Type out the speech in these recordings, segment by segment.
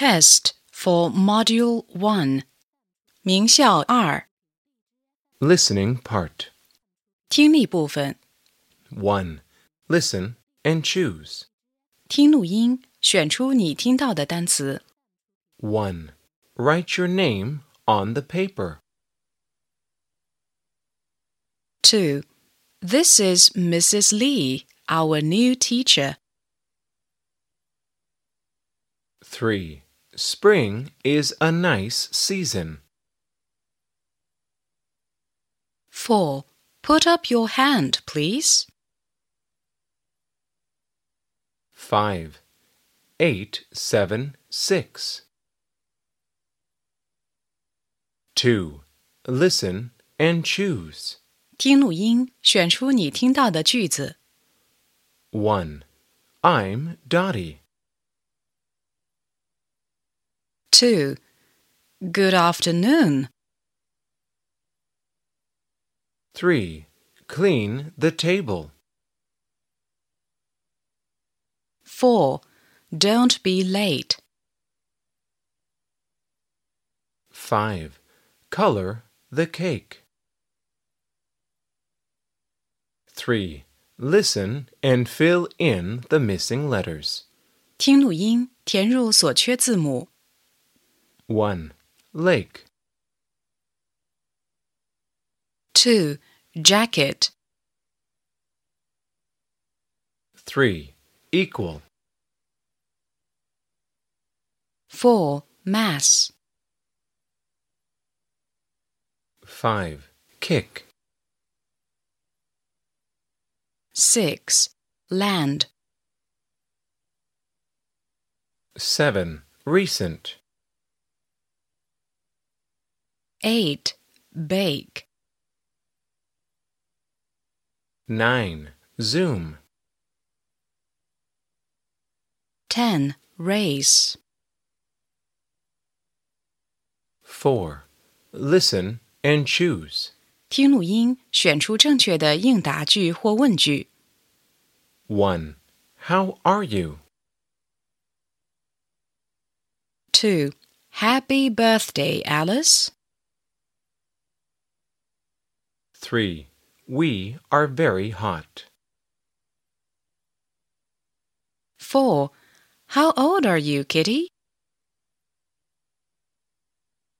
test for Module 1. 名校二 Listening part. 听力部分， 1. Listen and choose. 听录音，选出你听到的单词。 1. Write your name on the paper. 2. This is Mrs. Lee, our new teacher. 3. Spring is a nice season. 4. Put up your hand, please. 5. 8, 7, 6. 2. Listen and choose. 听录音，选出你听到的句子。 1. I'm Dottie. 2. Good afternoon. 3. Clean the table. 4. Don't be late. 5. Color the cake. 3. Listen and fill in the missing letters. 听录音，填入所缺字母。 1. Lake. 2. Jacket. 3. Equal. 4. Mass. 5. Kick. 6. Land. 7. Recent. 8. Bake. 9. Zoom. 10. Race. 4. Listen and choose. 听录音，选出正确的应答句或问句。 1. How are you? 2. Happy birthday, Alice. 3. We are very hot. 4. How old are you, Kitty?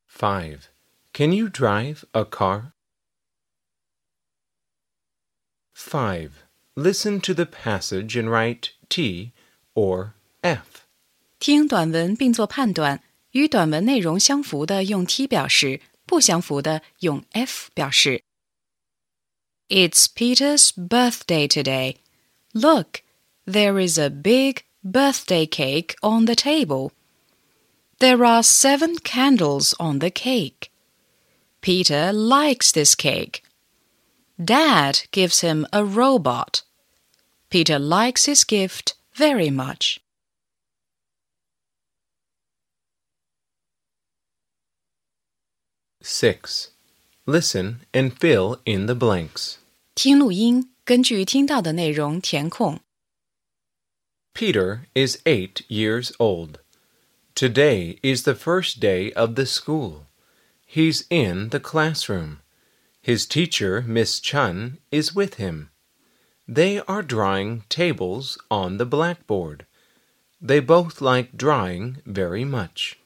5. Can you drive a car? 5. Listen to the passage and write T or F. 听短文并做判断，与短文内容相符的用 T 表示，不相符的用 F 表示。 it's Peter's birthday today. Look, there is a big birthday cake on the table. There are seven candles on the cake. Peter likes this cake. Dad gives him a robot. Peter likes his gift very much. Six. Listen and fill in the blanks. 听录音，根据听到的内容填空。 Peter is eight years old. Today is the first day of the school. He's in the classroom. His teacher, Miss Chun, is with him. They are drawing tables on the blackboard. They both like drawing very much.